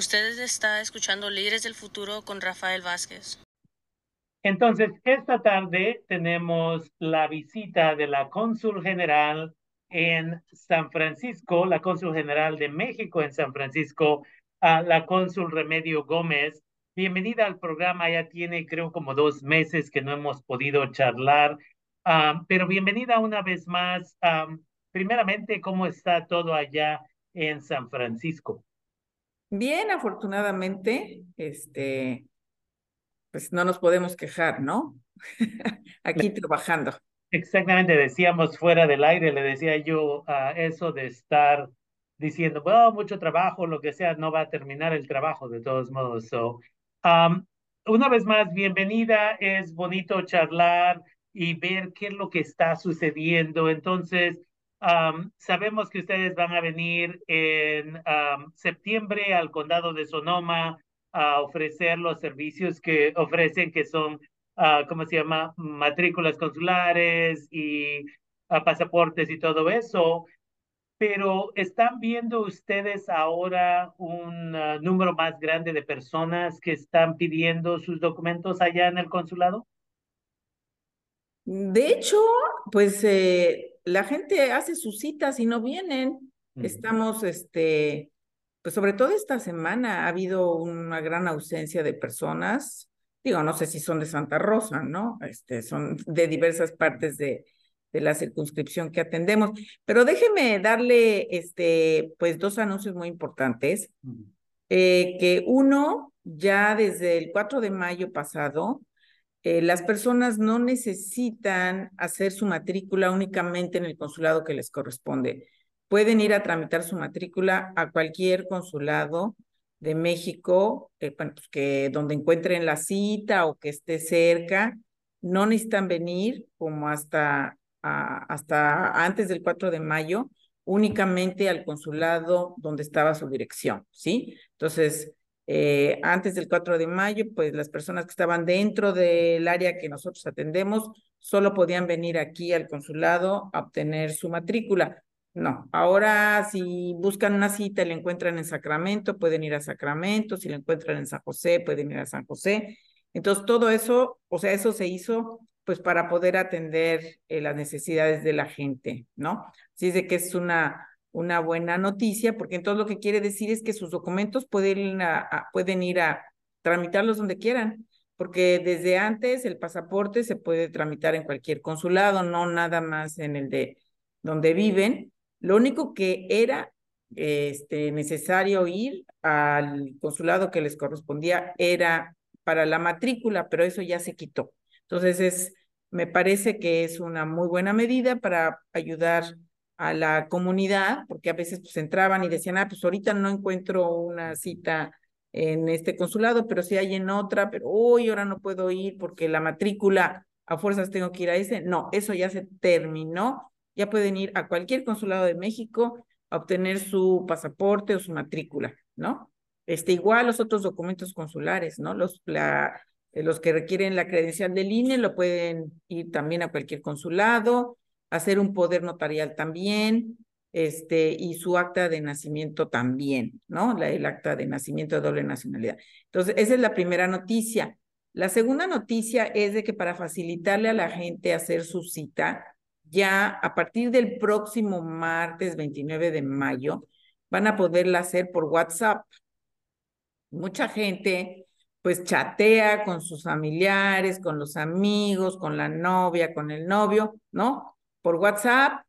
Usted está escuchando Líderes del Futuro con Rafael Vázquez. Entonces, esta tarde tenemos la visita de la cónsul general en San Francisco, la cónsul general de México en San Francisco, a la cónsul Remedio Gómez. Bienvenida al programa, ya tiene creo como dos meses que no hemos podido charlar, ah, pero bienvenida una vez más. Ah, primeramente, ¿cómo está todo allá en San Francisco? Bien, afortunadamente, este, pues no nos podemos quejar, ¿no? Aquí trabajando. Exactamente, decíamos fuera del aire, le decía yo a eso de estar diciendo, bueno, mucho trabajo, lo que sea, no va a terminar el trabajo de todos modos. So, una vez más, bienvenida, es bonito charlar y ver qué es lo que está sucediendo. Entonces, sabemos que ustedes van a venir en septiembre al condado de Sonoma a ofrecer los servicios que ofrecen, que son, uh, ¿cómo se llama? Matrículas consulares y ah, pasaportes y todo eso. Pero ¿están viendo ustedes ahora un número más grande de personas que están pidiendo sus documentos allá en el consulado? De hecho, pues eh, la gente hace sus citas y no vienen. Estamos, este, pues sobre todo esta semana ha habido una gran ausencia de personas. Digo, no sé si son de Santa Rosa, ¿no? Este, son de diversas partes de, de la circunscripción que atendemos. Pero déjeme darle, este, pues dos anuncios muy importantes. Eh, que uno, ya desde el 4 de mayo pasado, eh, las personas no necesitan hacer su matrícula únicamente en el consulado que les corresponde. Pueden ir a tramitar su matrícula a cualquier consulado de México, eh, pues que donde encuentren la cita o que esté cerca. No necesitan venir como hasta, hasta antes del 4 de mayo, únicamente al consulado donde estaba su dirección, ¿sí? Entonces, eh, antes del 4 de mayo, pues las personas que estaban dentro del área que nosotros atendemos solo podían venir aquí al consulado a obtener su matrícula. No, ahora si buscan una cita y la encuentran en Sacramento, pueden ir a Sacramento, si la encuentran en San José, pueden ir a San José. Entonces, todo eso, o sea, eso se hizo pues para poder atender eh, las necesidades de la gente, ¿no? Así es de que es una una buena noticia, porque entonces lo que quiere decir es que sus documentos pueden, pueden ir a tramitarlos donde quieran, porque desde antes el pasaporte se puede tramitar en cualquier consulado, no nada más en el de donde viven. Lo único que era este, necesario ir al consulado que les correspondía era para la matrícula, pero eso ya se quitó. Entonces, es, me parece que es una muy buena medida para ayudar a la comunidad, porque a veces pues entraban y decían, ah, pues ahorita no encuentro una cita en este consulado, pero sí hay en otra, pero hoy ahora no puedo ir porque la matrícula a fuerzas tengo que ir a ese. No, eso ya se terminó. Ya pueden ir a cualquier consulado de México a obtener su pasaporte o su matrícula, ¿no? Este, igual los otros documentos consulares, ¿no? Los, la, los que requieren la credencial del INE lo pueden ir también a cualquier consulado hacer un poder notarial también, este, y su acta de nacimiento también, ¿no? La, el acta de nacimiento de doble nacionalidad. Entonces, esa es la primera noticia. La segunda noticia es de que para facilitarle a la gente hacer su cita, ya a partir del próximo martes 29 de mayo, van a poderla hacer por WhatsApp. Mucha gente pues chatea con sus familiares, con los amigos, con la novia, con el novio, ¿no? Por WhatsApp.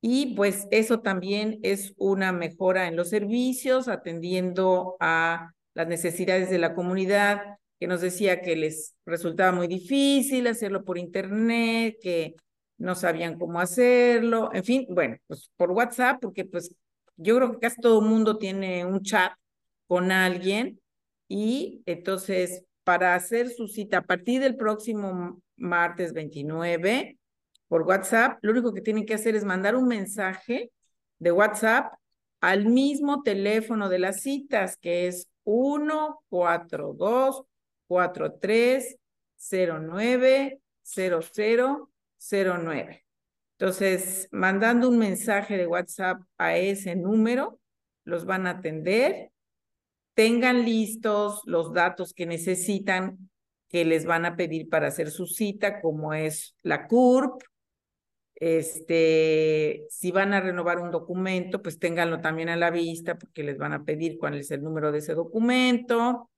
Y pues eso también es una mejora en los servicios, atendiendo a las necesidades de la comunidad, que nos decía que les resultaba muy difícil hacerlo por internet, que no sabían cómo hacerlo, en fin, bueno, pues por WhatsApp, porque pues yo creo que casi todo mundo tiene un chat con alguien. Y entonces para hacer su cita a partir del próximo martes 29, por WhatsApp, lo único que tienen que hacer es mandar un mensaje de WhatsApp al mismo teléfono de las citas, que es 142 43 09 0009. Entonces, mandando un mensaje de WhatsApp a ese número, los van a atender tengan listos los datos que necesitan, que les van a pedir para hacer su cita, como es la CURP. Este, si van a renovar un documento, pues ténganlo también a la vista, porque les van a pedir cuál es el número de ese documento.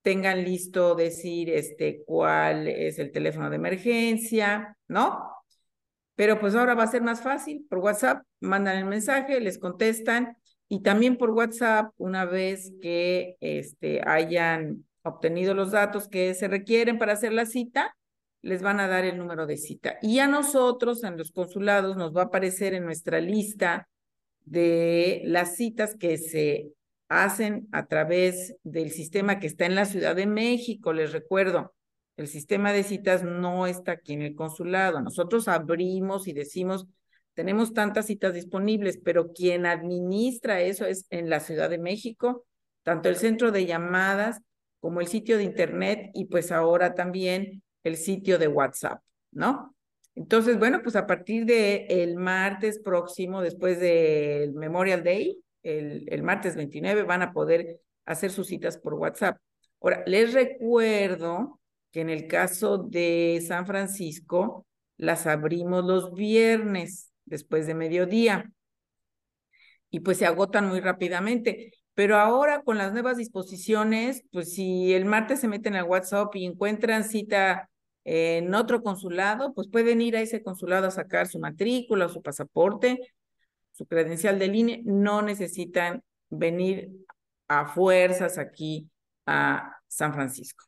Tengan listo decir este cuál es el teléfono de emergencia, ¿no? Pero pues ahora va a ser más fácil. Por WhatsApp mandan el mensaje, les contestan y también por WhatsApp, una vez que este, hayan obtenido los datos que se requieren para hacer la cita, les van a dar el número de cita. Y a nosotros, en los consulados, nos va a aparecer en nuestra lista de las citas que se hacen a través del sistema que está en la Ciudad de México. Les recuerdo, el sistema de citas no está aquí en el consulado. Nosotros abrimos y decimos, tenemos tantas citas disponibles, pero quien administra eso es en la Ciudad de México, tanto el centro de llamadas como el sitio de Internet y pues ahora también el sitio de WhatsApp, ¿no? Entonces, bueno, pues a partir del el martes próximo, después del Memorial Day, el, el martes 29, van a poder hacer sus citas por WhatsApp. Ahora, les recuerdo que en el caso de San Francisco, las abrimos los viernes después de mediodía y pues se agotan muy rápidamente. Pero ahora con las nuevas disposiciones, pues si el martes se meten al WhatsApp y encuentran cita en otro consulado, pues pueden ir a ese consulado a sacar su matrícula, su pasaporte, su credencial de línea. No necesitan venir a fuerzas aquí a San Francisco.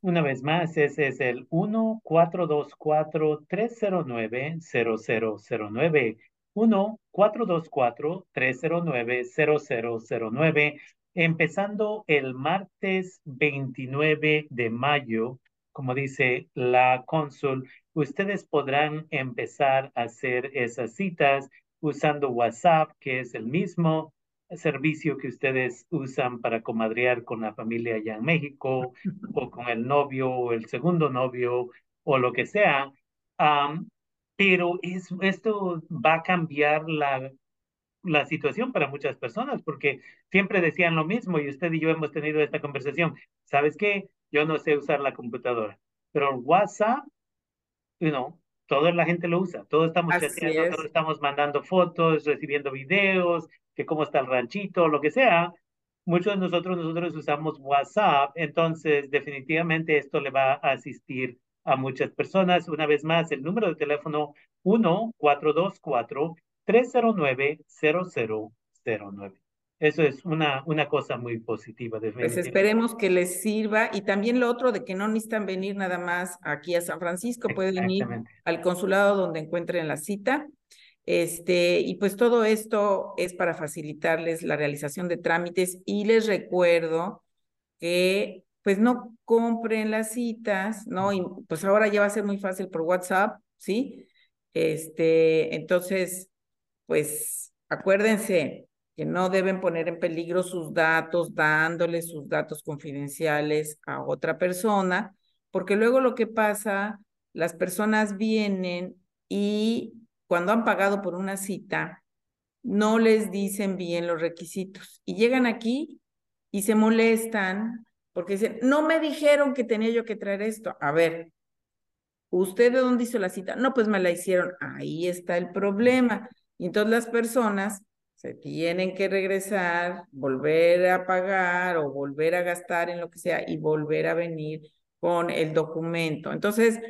Una vez más, ese es el 1-424-309-0009. 1-424-309-0009. Empezando el martes 29 de mayo, como dice la cónsul, ustedes podrán empezar a hacer esas citas usando WhatsApp, que es el mismo servicio que ustedes usan para comadrear con la familia allá en México o con el novio o el segundo novio o lo que sea. pero es, esto va a cambiar la, la situación para muchas personas porque siempre decían lo mismo y usted y yo hemos tenido esta conversación. ¿Sabes qué? Yo no sé usar la computadora, pero WhatsApp, you know, toda la gente lo usa, todos estamos chateando, todos estamos mandando fotos, recibiendo videos, que cómo está el ranchito, lo que sea. Muchos de nosotros, nosotros usamos WhatsApp, entonces definitivamente esto le va a asistir a muchas personas. Una vez más, el número de teléfono 1-424-309-0009. Eso es una, una cosa muy positiva. Pues esperemos que les sirva y también lo otro de que no necesitan venir nada más aquí a San Francisco, pueden ir al consulado donde encuentren la cita este, y pues todo esto es para facilitarles la realización de trámites y les recuerdo que pues no compren las citas, ¿no? Y pues ahora ya va a ser muy fácil por WhatsApp, ¿sí? Este, entonces, pues acuérdense que no deben poner en peligro sus datos dándoles sus datos confidenciales a otra persona, porque luego lo que pasa, las personas vienen y cuando han pagado por una cita, no les dicen bien los requisitos y llegan aquí y se molestan porque dicen, no me dijeron que tenía yo que traer esto. A ver, ¿usted de dónde hizo la cita? No, pues me la hicieron. Ahí está el problema. Y entonces las personas se tienen que regresar, volver a pagar o volver a gastar en lo que sea y volver a venir con el documento. Entonces,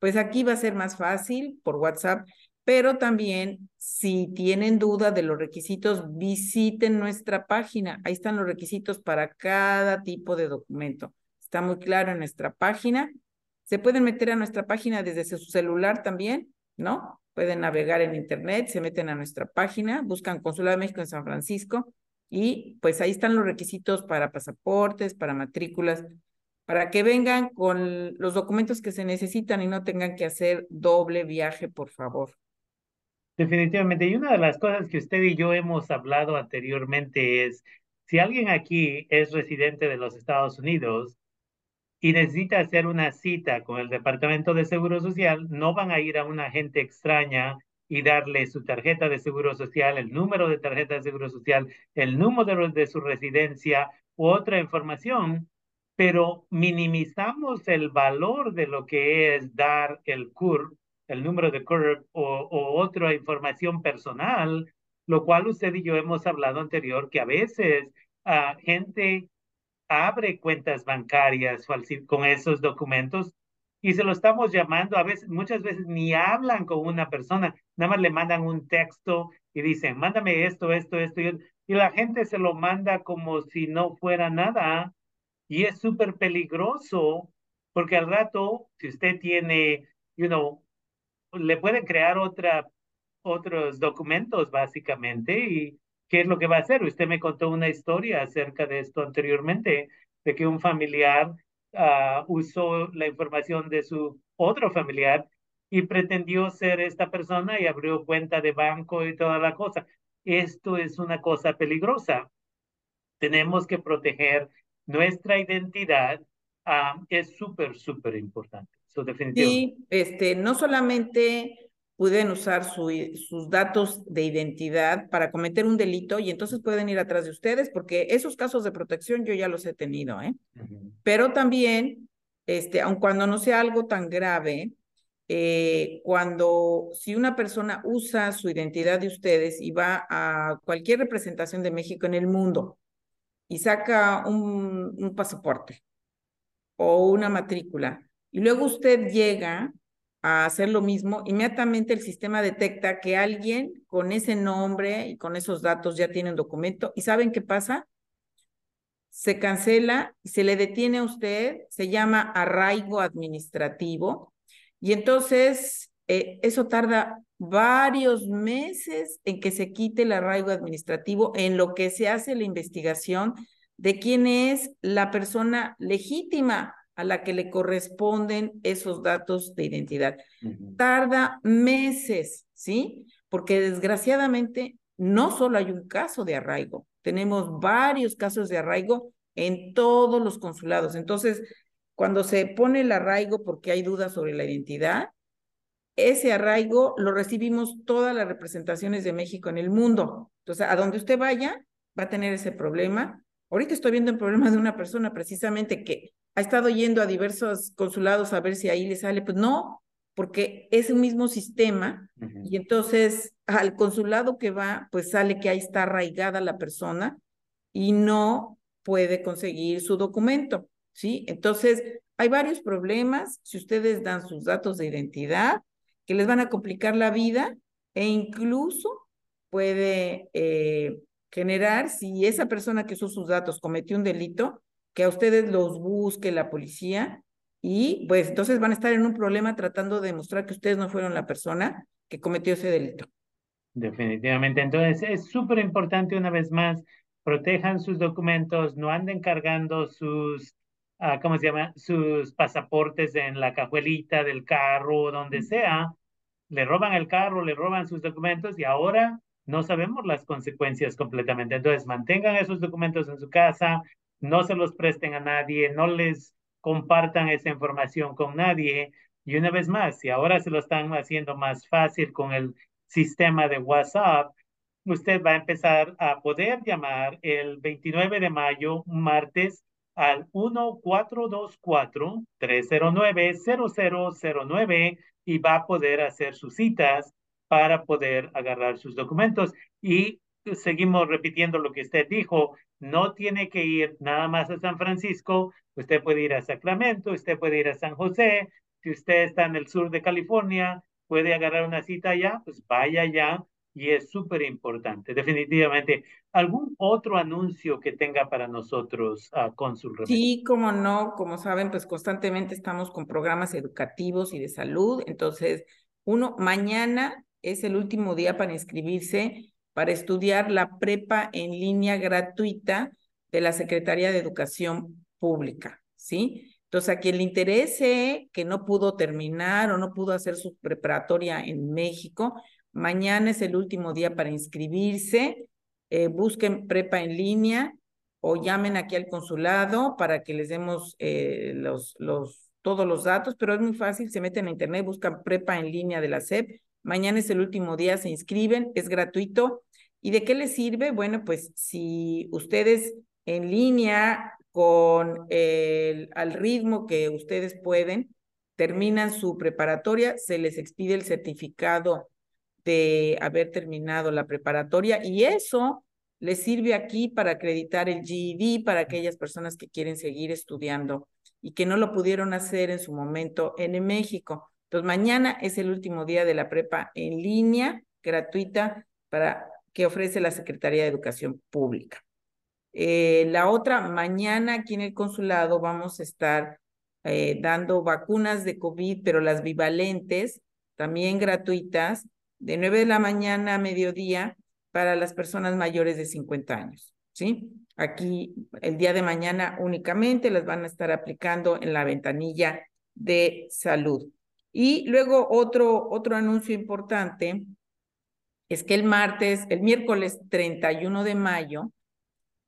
pues aquí va a ser más fácil por WhatsApp pero también si tienen duda de los requisitos, visiten nuestra página. Ahí están los requisitos para cada tipo de documento. Está muy claro en nuestra página. Se pueden meter a nuestra página desde su celular también, ¿no? Pueden navegar en internet, se meten a nuestra página, buscan Consulado de México en San Francisco y pues ahí están los requisitos para pasaportes, para matrículas, para que vengan con los documentos que se necesitan y no tengan que hacer doble viaje, por favor. Definitivamente. Y una de las cosas que usted y yo hemos hablado anteriormente es, si alguien aquí es residente de los Estados Unidos y necesita hacer una cita con el Departamento de Seguro Social, no van a ir a una agente extraña y darle su tarjeta de seguro social, el número de tarjeta de seguro social, el número de su residencia u otra información, pero minimizamos el valor de lo que es dar el CURP, el número de CURP o, otra información personal, lo cual usted y yo hemos hablado anterior, que a veces uh, gente abre cuentas bancarias con esos documentos y se lo estamos llamando, a veces, muchas veces ni hablan con una persona, nada más le mandan un texto y dicen, mándame esto, esto, esto, y, la gente se lo manda como si no fuera nada y es súper peligroso porque al rato, si usted tiene, you know, le pueden crear otra, otros documentos básicamente y ¿qué es lo que va a hacer? Usted me contó una historia acerca de esto anteriormente, de que un familiar uh, usó la información de su otro familiar y pretendió ser esta persona y abrió cuenta de banco y toda la cosa. Esto es una cosa peligrosa. Tenemos que proteger nuestra identidad. Uh, es súper, súper importante. So, definitivamente. Sí, este, no solamente pueden usar sus datos de identidad para cometer un delito y entonces pueden ir atrás de ustedes porque esos casos de protección yo ya los he tenido, ¿eh? Pero también, este, aun cuando no sea algo tan grave, eh, cuando si una persona usa su identidad de ustedes y va a cualquier representación de México en el mundo y saca un, un pasaporte o una matrícula y luego usted llega a hacer lo mismo, inmediatamente el sistema detecta que alguien con ese nombre y con esos datos ya tiene un documento. ¿Y saben qué pasa? Se cancela, se le detiene a usted, se llama arraigo administrativo y entonces eh, eso tarda varios meses en que se quite el arraigo administrativo en lo que se hace la investigación de quién es la persona legítima a la que le corresponden esos datos de identidad. Tarda meses, ¿sí? Porque desgraciadamente no solo hay un caso de arraigo, tenemos varios casos de arraigo en todos los consulados. Entonces, cuando se pone el arraigo porque hay dudas sobre la identidad, ese arraigo lo recibimos todas las representaciones de México en el mundo. Entonces, a donde usted vaya, va a tener ese problema. Ahorita estoy viendo el problema de una persona precisamente que ha estado yendo a diversos consulados a ver si ahí le sale. Pues no, porque es un mismo sistema y entonces al consulado que va, pues sale que ahí está arraigada la persona y no puede conseguir su documento, ¿sí? Entonces, hay varios problemas si ustedes dan sus datos de identidad que les van a complicar la vida e incluso puede eh, generar, si esa persona que usó sus datos cometió un delito, que a ustedes los busque la policía y pues entonces van a estar en un problema tratando de demostrar que ustedes no fueron la persona que cometió ese delito. Definitivamente. Entonces es súper importante una vez más, protejan sus documentos, no anden cargando sus, uh, ¿cómo se llama? Sus pasaportes en la cajuelita del carro, donde sea. Le roban el carro, le roban sus documentos y ahora no sabemos las consecuencias completamente. Entonces mantengan esos documentos en su casa, no se los presten a nadie, no les compartan esa información con nadie. Y una vez más, si ahora se lo están haciendo más fácil con el sistema de WhatsApp, usted va a empezar a poder llamar el 29 de mayo, martes, al 1424-309-0009 y va a poder hacer sus citas para poder agarrar sus documentos. Y seguimos repitiendo lo que usted dijo, no tiene que ir nada más a San Francisco, usted puede ir a Sacramento, usted puede ir a San José, si usted está en el sur de California, puede agarrar una cita allá, pues vaya allá y es súper importante, definitivamente. ¿Algún otro anuncio que tenga para nosotros, uh, Cónsul? Sí, como no, como saben, pues constantemente estamos con programas educativos y de salud, entonces, uno, mañana es el último día para inscribirse para estudiar la prepa en línea gratuita de la Secretaría de Educación Pública, ¿sí? Entonces, a quien le interese que no pudo terminar o no pudo hacer su preparatoria en México, mañana es el último día para inscribirse. Eh, busquen prepa en línea o llamen aquí al consulado para que les demos eh, los, los, todos los datos, pero es muy fácil, se meten a internet, buscan prepa en línea de la SEP Mañana es el último día, se inscriben, es gratuito. ¿Y de qué les sirve? Bueno, pues si ustedes en línea con el al ritmo que ustedes pueden, terminan su preparatoria, se les expide el certificado de haber terminado la preparatoria y eso les sirve aquí para acreditar el GED para aquellas personas que quieren seguir estudiando y que no lo pudieron hacer en su momento en México. Entonces, mañana es el último día de la prepa en línea, gratuita, para que ofrece la Secretaría de Educación Pública. Eh, la otra, mañana aquí en el consulado vamos a estar eh, dando vacunas de COVID, pero las bivalentes, también gratuitas, de 9 de la mañana a mediodía para las personas mayores de 50 años, ¿sí? Aquí el día de mañana únicamente las van a estar aplicando en la ventanilla de salud. Y luego otro, otro anuncio importante es que el martes, el miércoles 31 de mayo,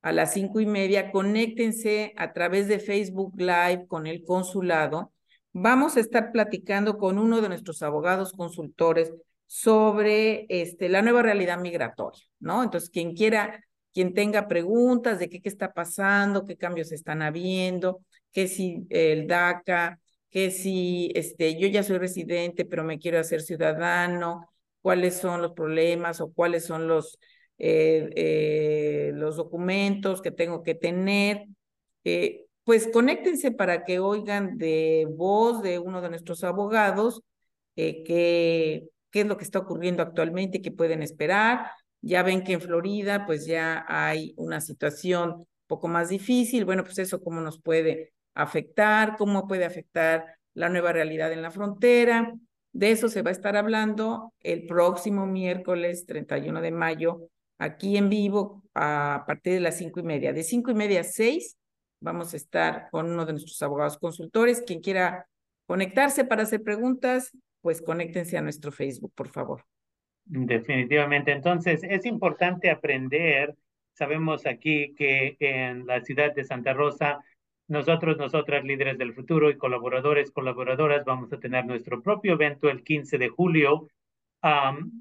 a las cinco y media, conéctense a través de Facebook Live con el consulado. Vamos a estar platicando con uno de nuestros abogados consultores sobre este, la nueva realidad migratoria, ¿no? Entonces, quien quiera, quien tenga preguntas de qué, qué está pasando, qué cambios están habiendo, que si el DACA, que si este, yo ya soy residente, pero me quiero hacer ciudadano, cuáles son los problemas o cuáles son los eh, eh, los documentos que tengo que tener. Eh, pues conéctense para que oigan de voz de uno de nuestros abogados qué, qué es lo que está ocurriendo actualmente, qué pueden esperar. Ya ven que en Florida pues ya hay una situación poco más difícil. Bueno, pues eso cómo nos puede afectar, cómo puede afectar la nueva realidad en la frontera. De eso se va a estar hablando el próximo miércoles 31 de mayo aquí en vivo a partir de las cinco y media. De cinco y media a seis vamos a estar con uno de nuestros abogados consultores. Quien quiera conectarse para hacer preguntas, pues conéctense a nuestro Facebook, por favor. Definitivamente. Entonces, es importante aprender. Sabemos aquí que en la ciudad de Santa Rosa, nosotros, nosotras, líderes del futuro y colaboradores, colaboradoras, vamos a tener nuestro propio evento el 15 de julio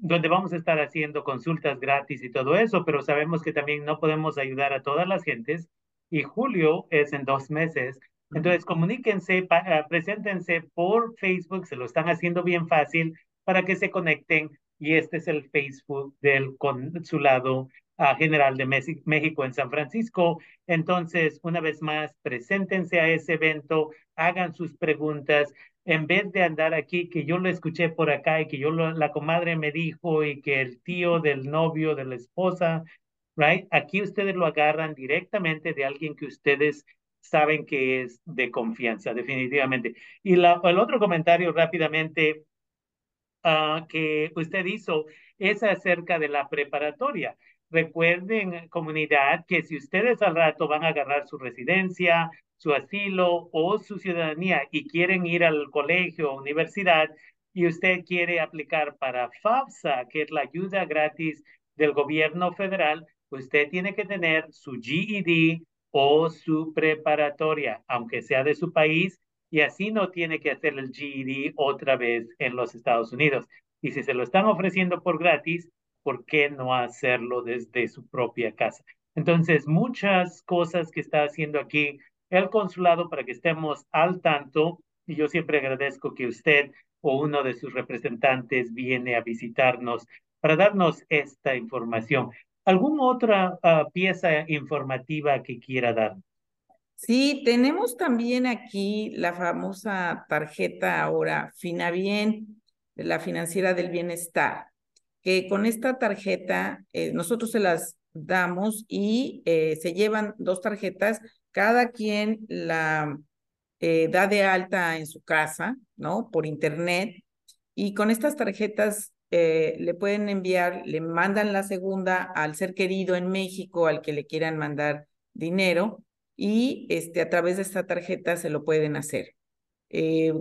donde vamos a estar haciendo consultas gratis y todo eso, pero sabemos que también no podemos ayudar a todas las gentes y julio es en dos meses. Entonces, comuníquense, ah, preséntense por Facebook, se lo están haciendo bien fácil para que se conecten y este es el Facebook del Consulado General de México en San Francisco. Entonces, una vez más, preséntense a ese evento, hagan sus preguntas, en vez de andar aquí, que yo lo escuché por acá y que yo la comadre me dijo y que el tío del novio, de la esposa, right? Aquí ustedes lo agarran directamente de alguien que ustedes saben que es de confianza, definitivamente. Y el otro comentario rápidamente uh, que usted hizo es acerca de la preparatoria. Recuerden, comunidad, que si ustedes al rato van a agarrar su residencia, su asilo o su ciudadanía y quieren ir al colegio o universidad y usted quiere aplicar para FAFSA, que es la ayuda gratis del gobierno federal, usted tiene que tener su GED o su preparatoria, aunque sea de su país, y así no tiene que hacer el GED otra vez en los Estados Unidos. Y si se lo están ofreciendo por gratis, ¿por qué no hacerlo desde su propia casa? Entonces, muchas cosas que está haciendo aquí el consulado para que estemos al tanto. Y yo siempre agradezco que usted o uno de sus representantes viene a visitarnos para darnos esta información. ¿Alguna otra ah, pieza informativa que quiera dar? Sí, tenemos también aquí la famosa tarjeta ahora Finabien, la financiera del bienestar, que con esta tarjeta eh, nosotros se las damos y eh, se llevan dos tarjetas cada quien la eh, da de alta en su casa, ¿no? Por internet. Y con estas tarjetas le pueden enviar, le mandan la segunda al ser querido en México, al que le quieran mandar dinero, y este, a través de esta tarjeta se lo pueden hacer.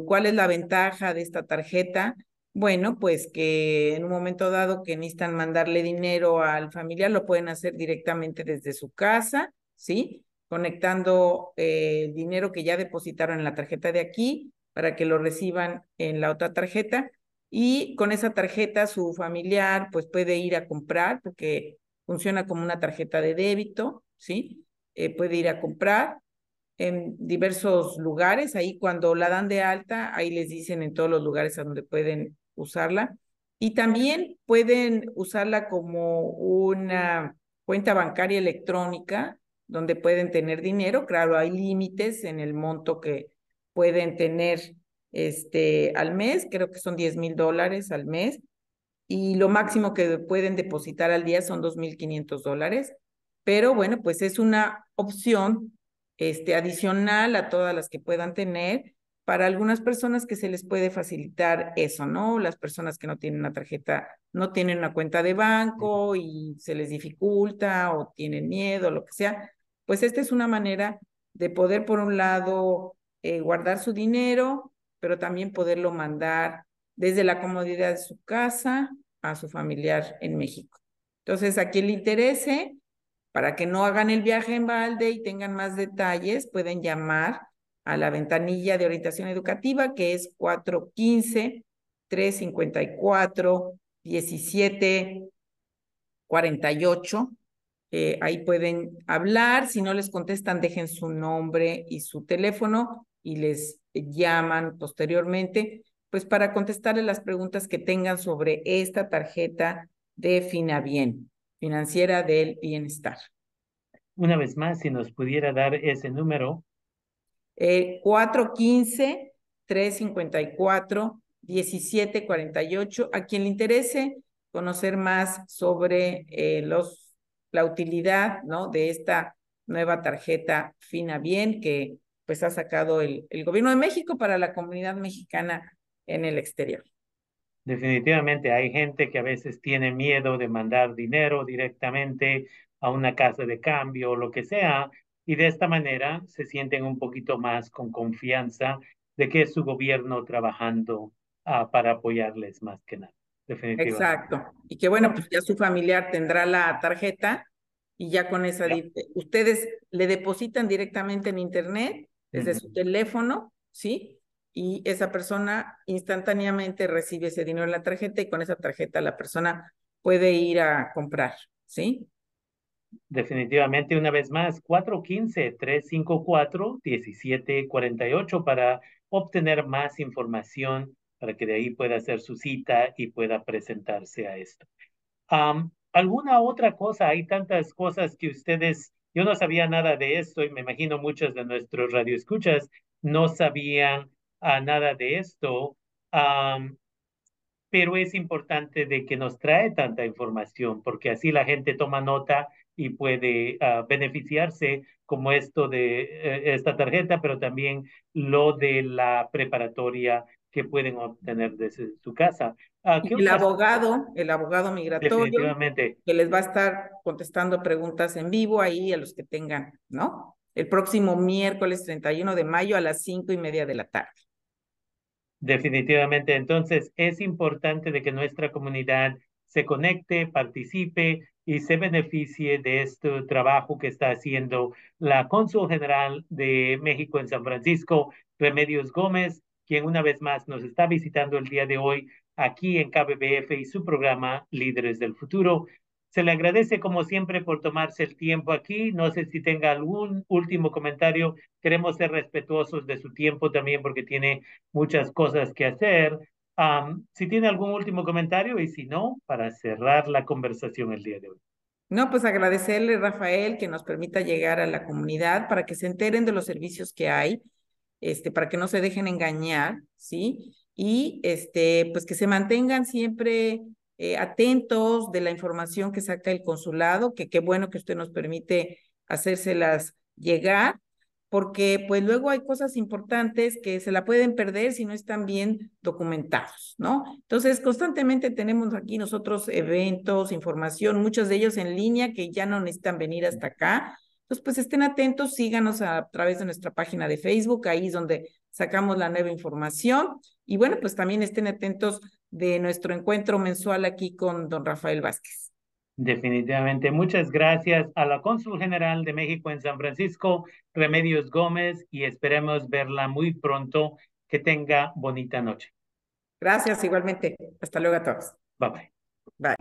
¿Cuál es la ventaja de esta tarjeta? Bueno, pues que en un momento dado que necesitan mandarle dinero al familiar, lo pueden hacer directamente desde su casa, ¿sí? conectando eh, el dinero que ya depositaron en la tarjeta de aquí para que lo reciban en la otra tarjeta. y con esa tarjeta su familiar pues puede ir a comprar porque funciona como una tarjeta de débito, ¿sí? Eh, puede ir a comprar en diversos lugares, ahí cuando la dan de alta, ahí les dicen en todos los lugares a donde pueden usarla. Y también pueden usarla como una cuenta bancaria electrónica donde pueden tener dinero. Claro, hay límites en el monto que pueden tener este, al mes, creo que son 10 mil dólares al mes, y lo máximo que pueden depositar al día son 2.500 dólares. Pero bueno, pues es una opción este, adicional a todas las que puedan tener para algunas personas que se les puede facilitar eso, ¿no? Las personas que no tienen una tarjeta, no tienen una cuenta de banco y se les dificulta o tienen miedo, lo que sea, pues esta es una manera de poder, por un lado, eh, guardar su dinero, pero también poderlo mandar desde la comodidad de su casa a su familiar en México. Entonces, a quien le interese, para que no hagan el viaje en balde y tengan más detalles, pueden llamar a la ventanilla de orientación educativa que es 415-354-1748. Eh, ahí pueden hablar, si no les contestan, dejen su nombre y su teléfono y les llaman posteriormente, pues para contestarles las preguntas que tengan sobre esta tarjeta de Finabien, financiera del bienestar. Una vez más, si nos pudiera dar ese número. Eh, 415-354-1748. A quien le interese conocer más sobre eh, los, la utilidad ¿no? de esta nueva tarjeta Fina Bien que pues ha sacado el, el gobierno de México para la comunidad mexicana en el exterior. Definitivamente hay gente que a veces tiene miedo de mandar dinero directamente a una casa de cambio o lo que sea, y de esta manera se sienten un poquito más con confianza de que es su gobierno trabajando uh, para apoyarles más que nada. Definitivamente. Exacto. Y que bueno, pues ya su familiar tendrá la tarjeta y ya con esa, ya. ustedes le depositan directamente en Internet desde uh -huh. su teléfono, ¿sí? Y esa persona instantáneamente recibe ese dinero en la tarjeta y con esa tarjeta la persona puede ir a comprar, ¿sí? Definitivamente, una vez más, 415-354-1748 para obtener más información, para que de ahí pueda hacer su cita y pueda presentarse a esto. ¿Alguna otra cosa? Hay tantas cosas que ustedes, yo no sabía nada de esto y me imagino muchos de nuestros radioescuchas no sabían uh, nada de esto. Pero es importante de que nos trae tanta información, porque así la gente toma nota y puede uh, beneficiarse como esto de uh, esta tarjeta, pero también lo de la preparatoria que pueden obtener desde su casa. Uh, el abogado, el abogado migratorio, que les va a estar contestando preguntas en vivo ahí a los que tengan, ¿no? El próximo miércoles 31 de mayo a las cinco y media de la tarde. Definitivamente, entonces es importante de que nuestra comunidad se conecte, participe y se beneficie de este trabajo que está haciendo la cónsul general de México en San Francisco, Remedios Gómez, quien una vez más nos está visitando el día de hoy aquí en KBBF y su programa Líderes del Futuro. Se le agradece como siempre por tomarse el tiempo aquí. No sé si tenga algún último comentario. Queremos ser respetuosos de su tiempo también porque tiene muchas cosas que hacer. Um, si tiene algún último comentario y si no, para cerrar la conversación el día de hoy. No, pues agradecerle, Rafael, que nos permita llegar a la comunidad para que se enteren de los servicios que hay, este, para que no se dejen engañar, ¿sí? Y este, pues que se mantengan siempre eh, atentos de la información que saca el consulado, que qué bueno que usted nos permite hacérselas llegar, porque pues luego hay cosas importantes que se la pueden perder si no están bien documentados, ¿no? Entonces, constantemente tenemos aquí nosotros eventos, información, muchos de ellos en línea que ya no necesitan venir hasta acá. Entonces, pues estén atentos, síganos a, través de nuestra página de Facebook, ahí es donde sacamos la nueva información. Y bueno, pues también estén atentos de nuestro encuentro mensual aquí con don Rafael Vázquez. Definitivamente. Muchas gracias a la Cónsul General de México en San Francisco, Remedios Gómez, y esperemos verla muy pronto. Que tenga bonita noche. Gracias igualmente. Hasta luego a todos. Bye bye. Bye.